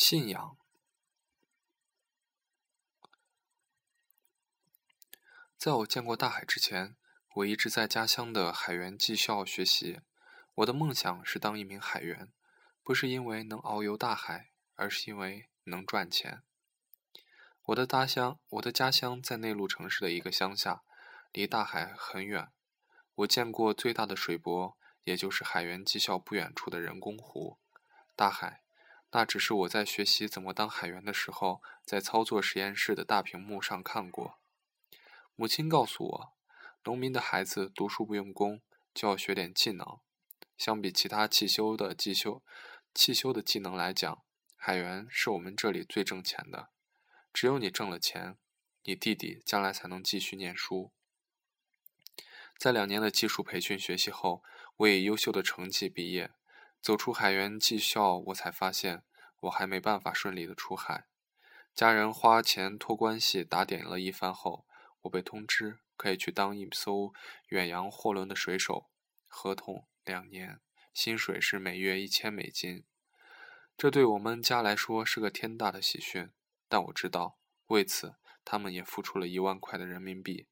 信仰。在我见过大海之前，我一直在家乡的海员技校学习。我的梦想是当一名海员，不是因为能遨游大海，而是因为能赚钱。我的家乡，我的家乡在内陆城市的一个乡下，离大海很远。我见过最大的水泊，也就是海员技校不远处的人工湖。大海。那只是我在学习怎么当海员的时候，在操作实验室的大屏幕上看过。母亲告诉我，农民的孩子读书不用功，就要学点技能。相比其他汽修的技修、汽修的技能来讲，海员是我们这里最挣钱的。只有你挣了钱，你弟弟将来才能继续念书。在两年的技术培训学习后，我以优秀的成绩毕业。走出海员技校，我才发现我还没办法顺利的出海。家人花钱托关系打点了一番后，我被通知可以去当一艘远洋货轮的水手，合同两年，薪水是每月一千美金。这对我们家来说是个天大的喜讯，但我知道为此他们也付出了一万块的人民币。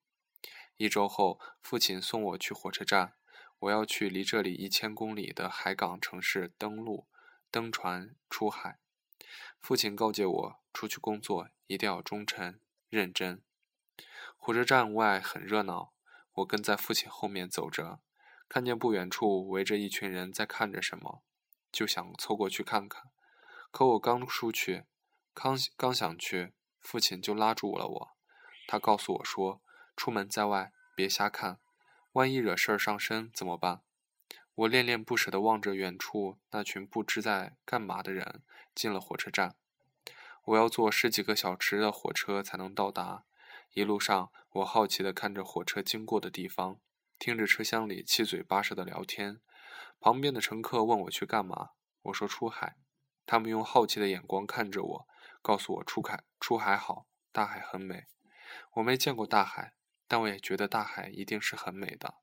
一周后，父亲送我去火车站。我要去离这里一千公里的海港城市登陆，登船出海。父亲告诫我，出去工作一定要忠诚认真。火车站外很热闹，我跟在父亲后面走着，看见不远处围着一群人在看着什么，就想凑过去看看。可我刚出去，刚刚想去，父亲就拉住了我。他告诉我说：“出门在外，别瞎看。”万一惹事儿上身怎么办？我恋恋不舍地望着远处那群不知在干嘛的人，进了火车站。我要坐十几个小时的火车才能到达。一路上，我好奇地看着火车经过的地方，听着车厢里七嘴八舌的聊天。旁边的乘客问我去干嘛，我说出海。他们用好奇的眼光看着我，告诉我出海出海好，大海很美。我没见过大海。但我也觉得大海一定是很美的。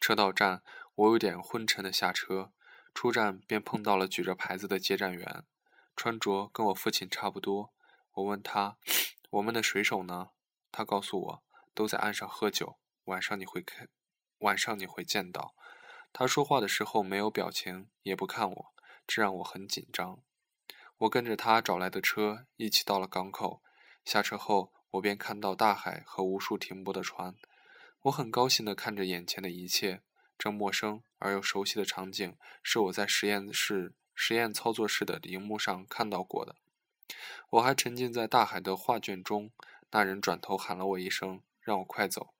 车到站，我有点昏沉的下车，出站便碰到了举着牌子的接站员，穿着跟我父亲差不多。我问他：“我们的水手呢？”他告诉我：“都在岸上喝酒，晚上你会看，晚上你会见到。”他说话的时候没有表情，也不看我，这让我很紧张。我跟着他找来的车一起到了港口，下车后。我便看到大海和无数停泊的船，我很高兴地看着眼前的一切。这陌生而又熟悉的场景，是我在实验室、实验操作室的荧幕上看到过的。我还沉浸在大海的画卷中。那人转头喊了我一声，让我快走。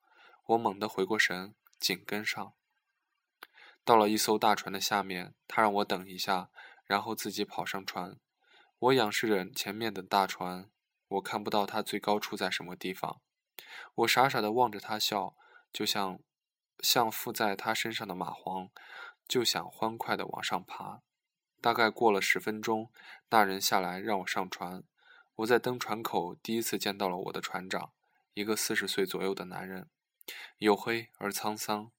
我猛地回过神，紧跟上。到了一艘大船的下面，他让我等一下，然后自己跑上船。我仰视着前面的大船。我看不到它最高处在什么地方，我傻傻地望着他笑，就像像附在他身上的蚂蟥，就想欢快地往上爬。大概过了十分钟，那人下来让我上船。我在登船口第一次见到了我的船长，一个四十岁左右的男人，黝黑而沧桑。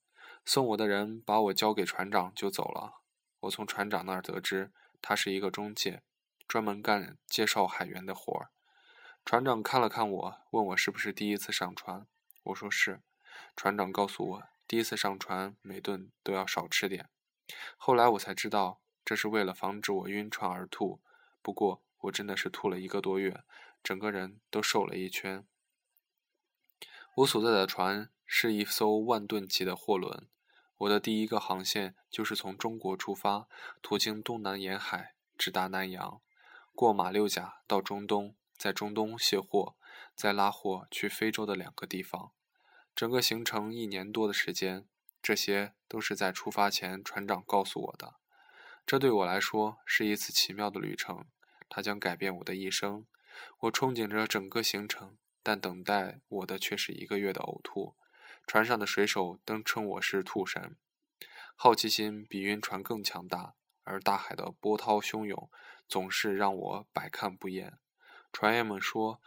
送我的人把我交给船长就走了。我从船长那儿得知，他是一个中介，专门干介绍海员的活儿。船长看了看我，问我是不是第一次上船。我说是。船长告诉我，第一次上船每顿都要少吃点。后来我才知道，这是为了防止我晕船而吐。不过我真的是吐了一个多月，整个人都瘦了一圈。我所在的船是一艘万吨级的货轮。我的第一个航线就是从中国出发，途经东南沿海，直达南洋，过马六甲到中东。在中东卸货，再拉货去非洲的两个地方，整个行程一年多的时间，这些都是在出发前船长告诉我的。这对我来说是一次奇妙的旅程，它将改变我的一生。我憧憬着整个行程，但等待我的却是一个月的呕吐。船上的水手都称我是吐神。好奇心比晕船更强大，而大海的波涛汹涌总是让我百看不厌。船员们说：“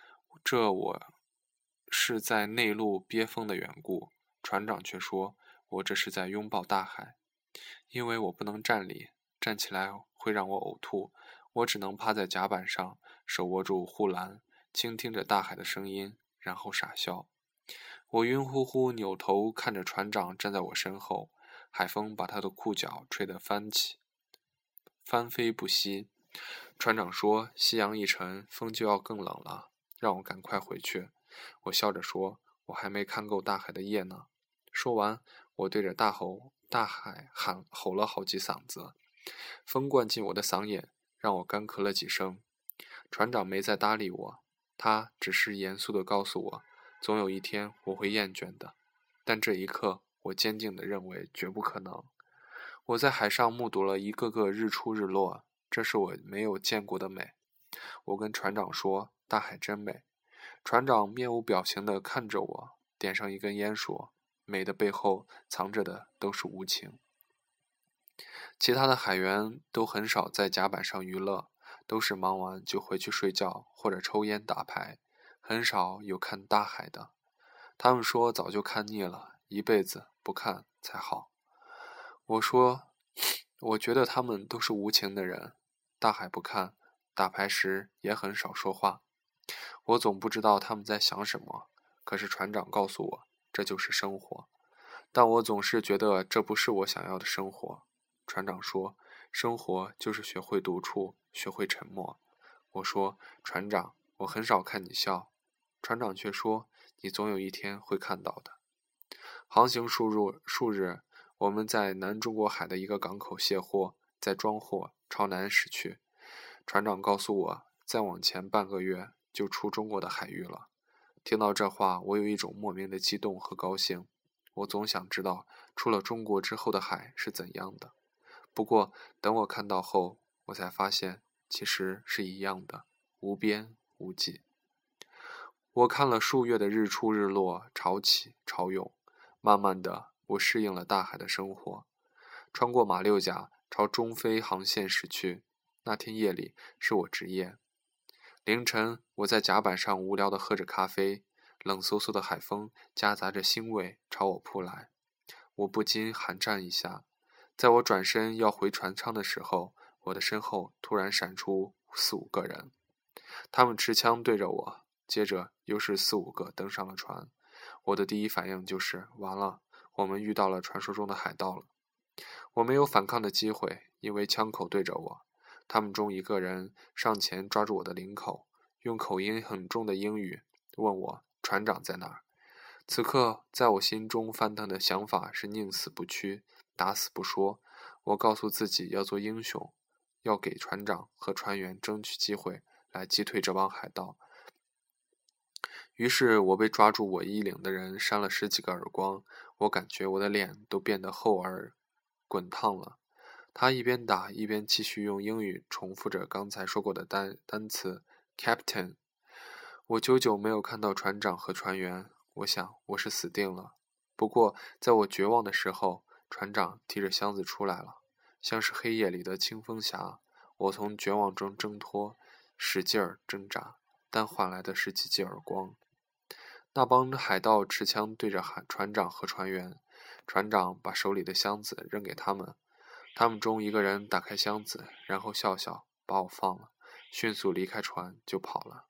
这我是在内陆憋风的缘故。”船长却说：“我这是在拥抱大海，因为我不能站立，站起来会让我呕吐。我只能趴在甲板上，手握住护栏，倾听着大海的声音，然后傻笑。我晕乎乎，扭头看着船长站在我身后，海风把他的裤脚吹得翻起，翻飞不息。船长说：“夕阳一沉，风就要更冷了，让我赶快回去。”我笑着说：“我还没看够大海的夜呢。”说完，我对着大吼大海喊吼了好几嗓子，风灌进我的嗓眼，让我干咳了几声。船长没再搭理我，他只是严肃地告诉我：“总有一天我会厌倦的。”但这一刻，我坚定地认为绝不可能。我在海上目睹了一个个日出日落。这是我没有见过的美，我跟船长说：“大海真美。”船长面无表情地看着我，点上一根烟说：“美的背后藏着的都是无情。”其他的海员都很少在甲板上娱乐，都是忙完就回去睡觉或者抽烟打牌，很少有看大海的。他们说早就看腻了，一辈子不看才好。我说。我觉得他们都是无情的人，大海不看，打牌时也很少说话。我总不知道他们在想什么，可是船长告诉我这就是生活，但我总是觉得这不是我想要的生活。船长说，生活就是学会独处，学会沉默。我说，船长，我很少看你笑。船长却说，你总有一天会看到的。航行数日，数日。我们在南中国海的一个港口卸货，在装货，朝南驶去。船长告诉我，再往前半个月就出中国的海域了。听到这话，我有一种莫名的激动和高兴。我总想知道出了中国之后的海是怎样的。不过，等我看到后，我才发现其实是一样的，无边无际。我看了数月的日出日落，潮起潮涌，慢慢的。我适应了大海的生活，穿过马六甲，朝中非航线驶去。那天夜里是我值夜，凌晨我在甲板上无聊地喝着咖啡，冷飕飕的海风夹杂着腥味朝我扑来，我不禁寒战一下。在我转身要回船舱的时候，我的身后突然闪出四五个人，他们持枪对着我，接着又是四五个登上了船。我的第一反应就是完了。我们遇到了传说中的海盗了，我没有反抗的机会，因为枪口对着我。他们中一个人上前抓住我的领口，用口音很重的英语问我：“船长在哪儿？”此刻，在我心中翻腾的想法是宁死不屈，打死不说。我告诉自己要做英雄，要给船长和船员争取机会来击退这帮海盗。于是我被抓住我衣领的人扇了十几个耳光，我感觉我的脸都变得厚而滚烫了。他一边打一边继续用英语重复着刚才说过的单单词，Captain。我久久没有看到船长和船员，我想我是死定了。不过在我绝望的时候，船长提着箱子出来了，像是黑夜里的清风侠。我从绝望中挣脱，使劲儿挣扎，但换来的是几记耳光。那帮海盗持枪对着海船长和船员，船长把手里的箱子扔给他们，他们中一个人打开箱子，然后笑笑把我放了，迅速离开船就跑了。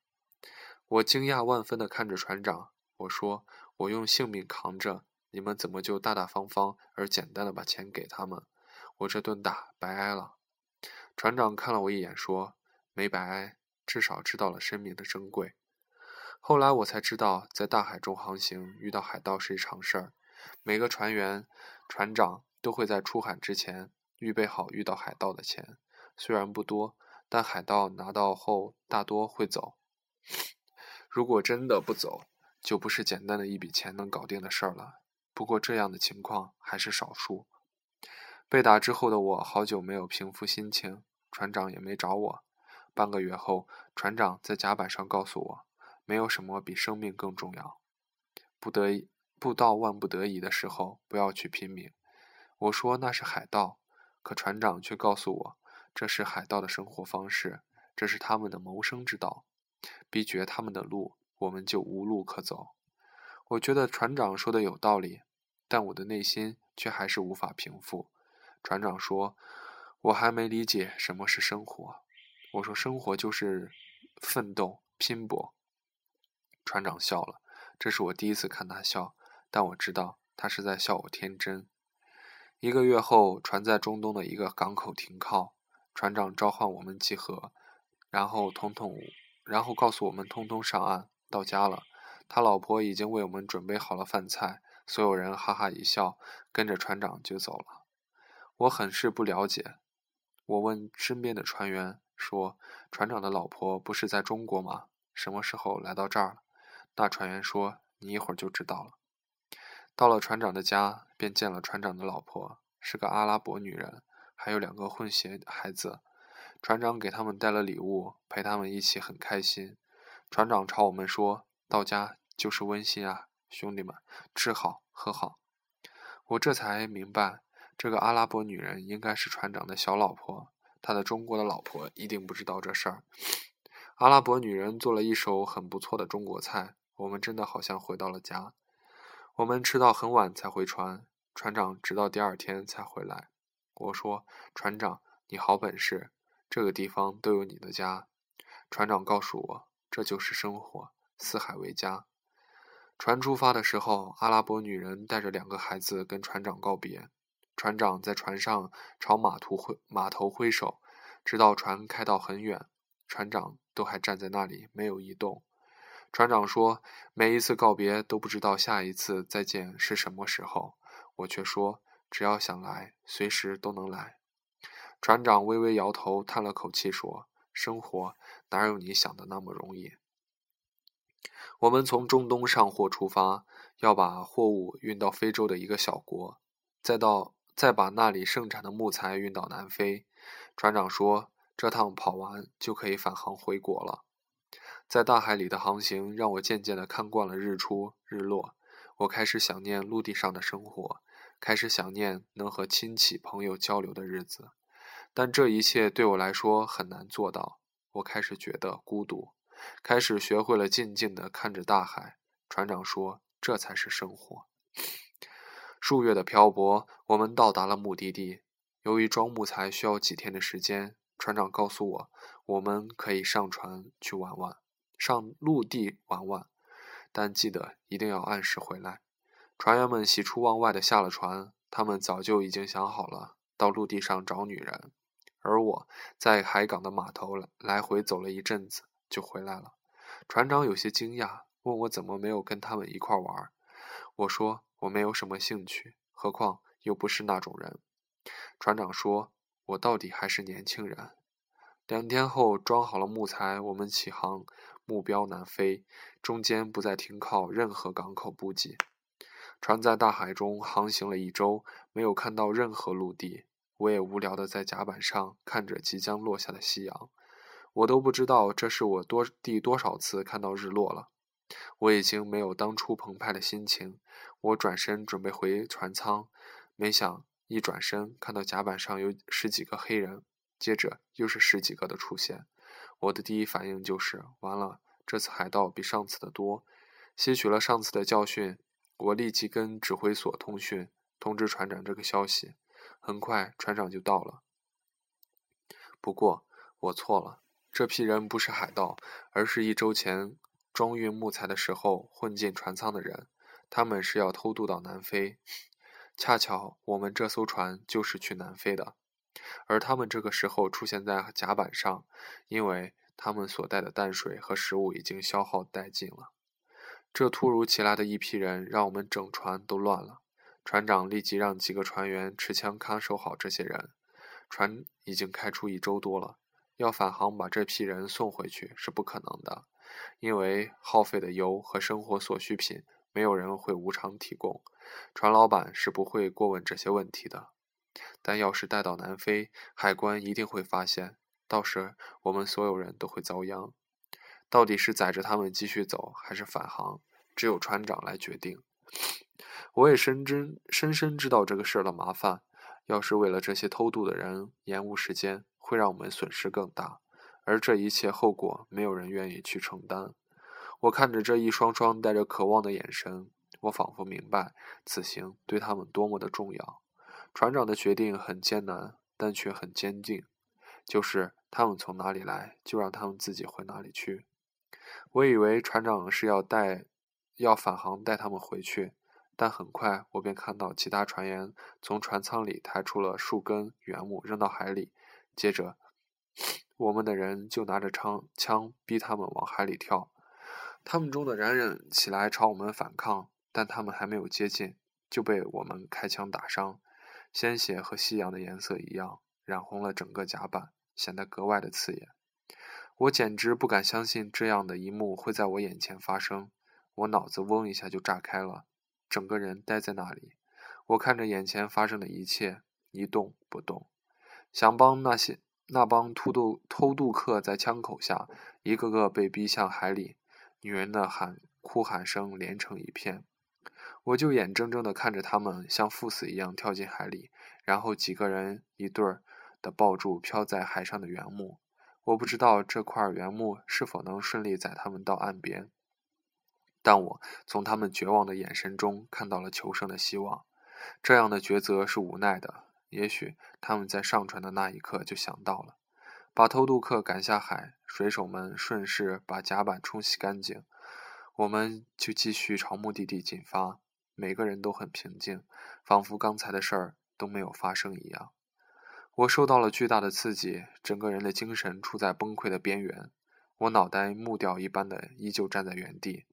我惊讶万分地看着船长，我说：“我用性命扛着，你们怎么就大大方方而简单的把钱给他们？我这顿打白挨了。”船长看了我一眼，说：“没白挨，至少知道了生命的珍贵。”后来我才知道，在大海中航行遇到海盗是一常事儿。每个船员、船长都会在出海之前预备好遇到海盗的钱，虽然不多，但海盗拿到后大多会走。如果真的不走，就不是简单的一笔钱能搞定的事儿了。不过这样的情况还是少数。被打之后的我好久没有平复心情，船长也没找我。半个月后，船长在甲板上告诉我。没有什么比生命更重要。不得已不到万不得已的时候，不要去拼命。我说那是海盗，可船长却告诉我，这是海盗的生活方式，这是他们的谋生之道。逼绝他们的路，我们就无路可走。我觉得船长说的有道理，但我的内心却还是无法平复。船长说，我还没理解什么是生活。我说：“生活就是奋斗拼搏。”船长笑了，这是我第一次看他笑，但我知道他是在笑我天真。一个月后，船在中东的一个港口停靠，船长召唤我们集合，然后统统，然后告诉我们通通上岸，到家了。他老婆已经为我们准备好了饭菜，所有人哈哈一笑，跟着船长就走了。我很是不了解，我问身边的船员说：“船长的老婆不是在中国吗？什么时候来到这儿了？”那船员说：“你一会儿就知道了。”到了船长的家，便见了船长的老婆，是个阿拉伯女人，还有两个混血孩子。船长给他们带了礼物，陪他们一起很开心。船长朝我们说。到家就是温馨啊，兄弟们，吃好喝好。我这才明白，这个阿拉伯女人应该是船长的小老婆，他的中国的老婆一定不知道这事儿。阿拉伯女人做了一手很不错的中国菜，我们真的好像回到了家。我们吃到很晚才回船，船长直到第二天才回来。我说：“船长，你好本事，这个地方都有你的家。”船长告诉我：“这就是生活。”四海为家。船出发的时候，阿拉伯女人带着两个孩子跟船长告别。船长在船上朝码头挥码头挥手，直到船开到很远，船长都还站在那里没有移动。船长说：“每一次告别都不知道下一次再见是什么时候。”我却说：“只要想来，随时都能来。”船长微微摇头，叹了口气说：“生活哪有你想的那么容易？”我们从中东上货出发，要把货物运到非洲的一个小国，再到再把那里盛产的木材运到南非。船长说，这趟跑完就可以返航回国了。在大海里的航行让我渐渐地看惯了日出日落，我开始想念陆地上的生活，开始想念能和亲戚朋友交流的日子。但这一切对我来说很难做到，我开始觉得孤独。开始学会了静静地看着大海。船长说：“这才是生活。”数月的漂泊，我们到达了目的地。由于装木材需要几天的时间，船长告诉我，我们可以上船去玩玩，上陆地玩玩，但记得一定要按时回来。船员们喜出望外地下了船，他们早就已经想好了到陆地上找女人，而我在海港的码头来回走了一阵子。就回来了，船长有些惊讶，问我怎么没有跟他们一块玩。我说我没有什么兴趣，何况又不是那种人。船长说：“我到底还是年轻人。”两天后，装好了木材，我们起航，目标南非，中间不再停靠任何港口补给。船在大海中航行了一周，没有看到任何陆地。我也无聊地在甲板上看着即将落下的夕阳。我都不知道这是我多第多少次看到日落了，我已经没有当初澎湃的心情。我转身准备回船舱，没想一转身看到甲板上有十几个黑人，接着又是十几个的出现。我的第一反应就是完了，这次海盗比上次的多。吸取了上次的教训，我立即跟指挥所通讯，通知船长这个消息。很快船长就到了，不过我错了。这批人不是海盗，而是一周前装运木材的时候混进船舱的人。他们是要偷渡到南非，恰巧我们这艘船就是去南非的。而他们这个时候出现在甲板上，因为他们所带的淡水和食物已经消耗殆尽了。这突如其来的一批人让我们整船都乱了。船长立即让几个船员持枪看守好这些人。船已经开出一周多了。要返航把这批人送回去是不可能的，因为耗费的油和生活所需品没有人会无偿提供，船老板是不会过问这些问题的。但要是带到南非，海关一定会发现，到时我们所有人都会遭殃。到底是载着他们继续走，还是返航，只有船长来决定。我也深知深深知道这个事儿的麻烦，要是为了这些偷渡的人延误时间。会让我们损失更大，而这一切后果没有人愿意去承担。我看着这一双双带着渴望的眼神，我仿佛明白此行对他们多么的重要。船长的决定很艰难，但却很坚定，就是他们从哪里来，就让他们自己回哪里去。我以为船长是要带，要返航带他们回去，但很快我便看到其他船员从船舱里抬出了数根原木扔到海里，接着我们的人就拿着枪枪逼他们往海里跳。他们中的人人起来朝我们反抗，但他们还没有接近，就被我们开枪打伤，鲜血和夕阳的颜色一样，染红了整个甲板，显得格外的刺眼。我简直不敢相信这样的一幕会在我眼前发生，我脑子嗡一下就炸开了，整个人呆在那里。我看着眼前发生的一切，一动不动，想帮那些那帮偷渡偷渡客在枪口下一个个被逼向海里。女人的喊哭喊声连成一片，我就眼睁睁地看着他们像赴死一样跳进海里，然后几个人一对儿的抱住漂在海上的原木。我不知道这块原木是否能顺利载他们到岸边，但我从他们绝望的眼神中看到了求生的希望。这样的抉择是无奈的，也许他们在上船的那一刻就想到了。把偷渡客赶下海，水手们顺势把甲板冲洗干净，我们就继续朝目的地进发。每个人都很平静，仿佛刚才的事儿都没有发生一样。我受到了巨大的刺激，整个人的精神处在崩溃的边缘。我脑袋木掉一般的依旧站在原地。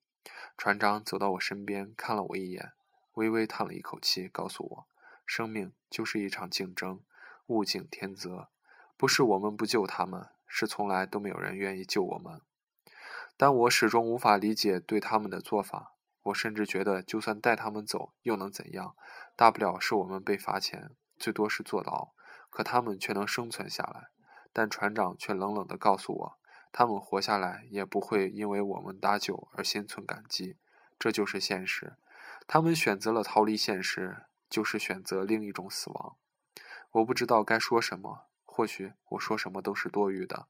船长走到我身边，看了我一眼，微微叹了一口气，告诉我：“生命就是一场竞争，物竞天择。”不是我们不救他们，是从来都没有人愿意救我们。但我始终无法理解对他们的做法。我甚至觉得，就算带他们走，又能怎样？大不了是我们被罚钱，最多是坐牢。可他们却能生存下来。但船长却冷冷地告诉我，他们活下来也不会因为我们搭救而心存感激。这就是现实。他们选择了逃离现实，就是选择另一种死亡。我不知道该说什么。或许我说什么都是多余的。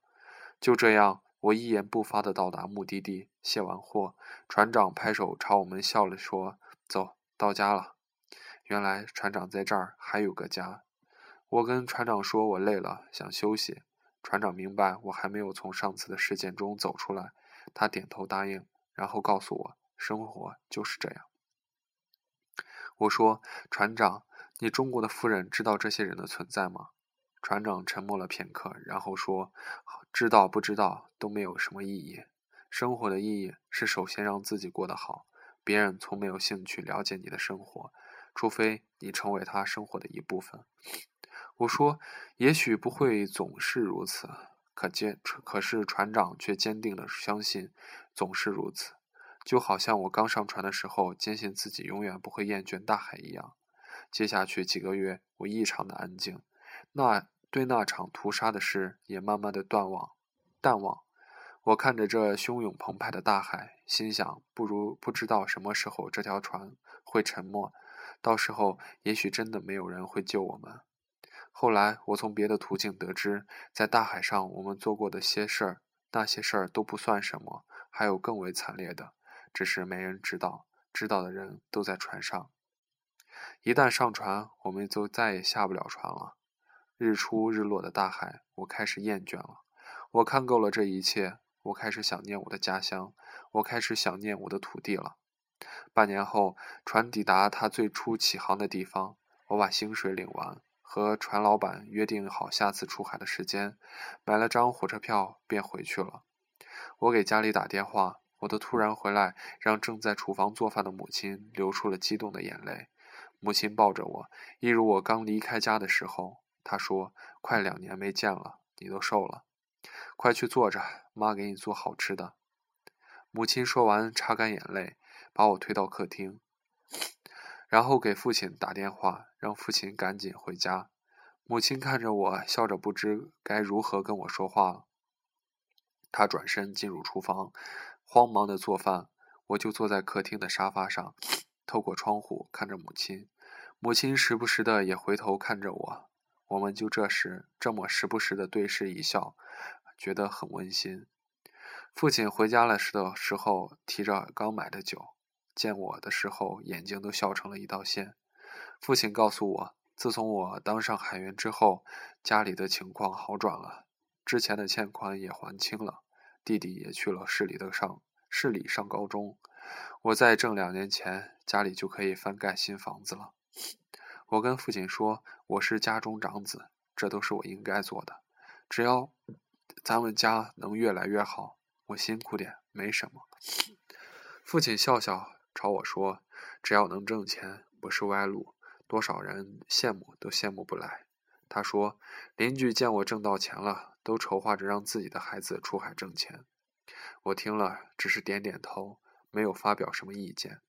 就这样，我一言不发地到达目的地，卸完货，船长拍手朝我们笑了，说：“走到家了。”原来船长在这儿还有个家。我跟船长说我累了，想休息。船长明白我还没有从上次的事件中走出来，他点头答应，然后告诉我：“生活就是这样。”我说：“船长，你中国的夫人知道这些人的存在吗？”船长沉默了片刻，然后说：“知道不知道都没有什么意义。生活的意义是首先让自己过得好。别人从没有兴趣了解你的生活，除非你成为他生活的一部分。”我说：“也许不会总是如此。”可坚可是船长却坚定的相信总是如此，就好像我刚上船的时候坚信自己永远不会厌倦大海一样。接下去几个月，我异常的安静。那。对那场屠杀的事也慢慢的断忘，淡忘。我看着这汹涌澎湃的大海，心想：不如不知道什么时候这条船会沉没，到时候也许真的没有人会救我们。后来我从别的途径得知，在大海上我们做过的些事儿，那些事儿都不算什么，还有更为惨烈的，只是没人知道，知道的人都在船上。一旦上船，我们就再也下不了船了。日出日落的大海，我开始厌倦了。我看够了这一切，我开始想念我的家乡，我开始想念我的土地了。半年后，船抵达它最初起航的地方，我把薪水领完，和船老板约定好下次出海的时间，买了张火车票便回去了。我给家里打电话，我的突然回来让正在厨房做饭的母亲流出了激动的眼泪。母亲抱着我，一如我刚离开家的时候。他说：“快两年没见了，你都瘦了，快去坐着，妈给你做好吃的。”母亲说完，擦干眼泪，把我推到客厅，然后给父亲打电话，让父亲赶紧回家。母亲看着我，笑着，不知该如何跟我说话了。他转身进入厨房，慌忙的做饭，我就坐在客厅的沙发上，透过窗户看着母亲。母亲时不时的也回头看着我。我们就这时这么时不时的对视一笑，觉得很温馨。父亲回家了时的时候，提着刚买的酒，见我的时候，眼睛都笑成了一道线。父亲告诉我，自从我当上海员之后，家里的情况好转了。之前的欠款也还清了，弟弟也去了市里的上市里上高中。我再挣两年钱，家里就可以翻盖新房子了。我跟父亲说，我是家中长子，这都是我应该做的。只要咱们家能越来越好，我辛苦点没什么。父亲笑笑朝我说：“只要能挣钱，不是歪路，多少人羡慕都羡慕不来。”他说：“邻居见我挣到钱了，都筹划着让自己的孩子出海挣钱。”我听了，只是点点头，没有发表什么意见。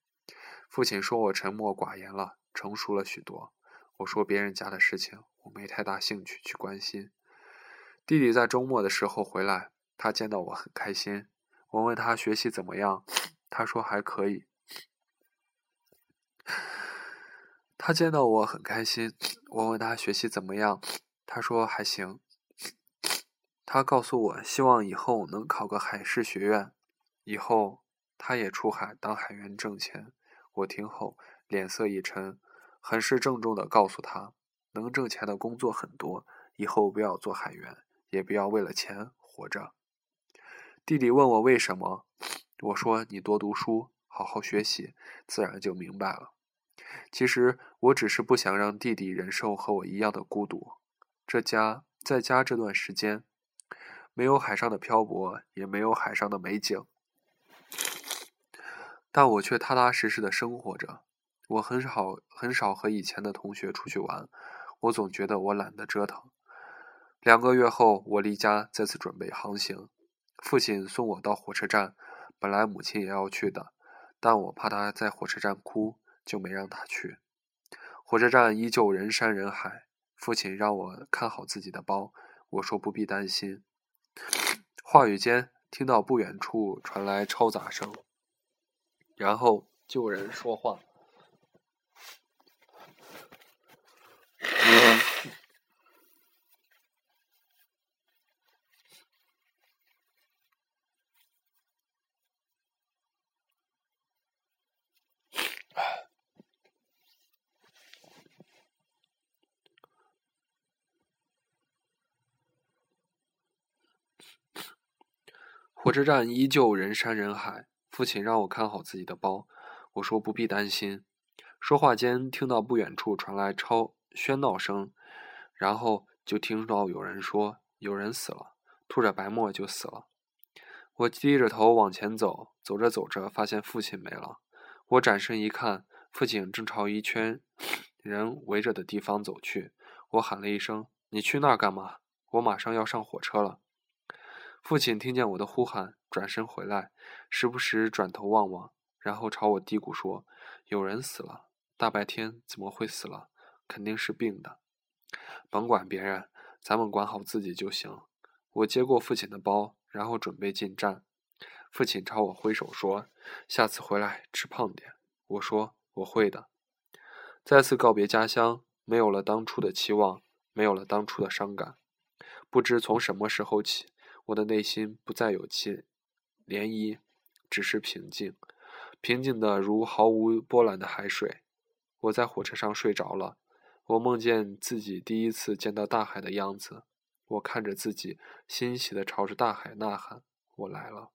父亲说我沉默寡言了，成熟了许多。我说别人家的事情，我没太大兴趣去关心。弟弟在周末的时候回来，他见到我很开心。我问他学习怎么样，他说还可以。他见到我很开心，我问他学习怎么样，他说还行。他告诉我，希望以后能考个海事学院，以后他也出海当海员挣钱。我听后脸色一沉，很是郑重地告诉他，能挣钱的工作很多，以后不要做海员，也不要为了钱活着。弟弟问我为什么，我说你多读书，好好学习，自然就明白了。其实我只是不想让弟弟忍受和我一样的孤独。这家在家这段时间，没有海上的漂泊，也没有海上的美景，但我却踏踏实实的生活着。我很少很少和以前的同学出去玩，我总觉得我懒得折腾。两个月后，我离家再次准备航行，父亲送我到火车站，本来母亲也要去的，但我怕她在火车站哭。就没让他去。火车站依旧人山人海。父亲让我看好自己的包，我说不必担心。话语间，听到不远处传来嘈杂声，然后救人说话。火车站依旧人山人海。父亲让我看好自己的包，我说不必担心。说话间，听到不远处传来超喧闹声，然后就听到有人说：“有人死了，吐着白沫就死了。”我低着头往前走，走着走着，发现父亲没了。我转身一看，父亲正朝一圈人围着的地方走去。我喊了一声：“你去那儿干嘛？我马上要上火车了。”父亲听见我的呼喊，转身回来，时不时转头望望，然后朝我嘀咕说：“有人死了，大白天怎么会死了？肯定是病的。甭管别人，咱们管好自己就行。”我接过父亲的包，然后准备进站。父亲朝我挥手说：“下次回来吃胖点。”我说：“我会的。”再次告别家乡，没有了当初的期望，没有了当初的伤感。不知从什么时候起。我的内心不再有气涟漪，只是平静，平静的如毫无波澜的海水。我在火车上睡着了，我梦见自己第一次见到大海的样子，我看着自己欣喜的朝着大海呐喊：“我来了。”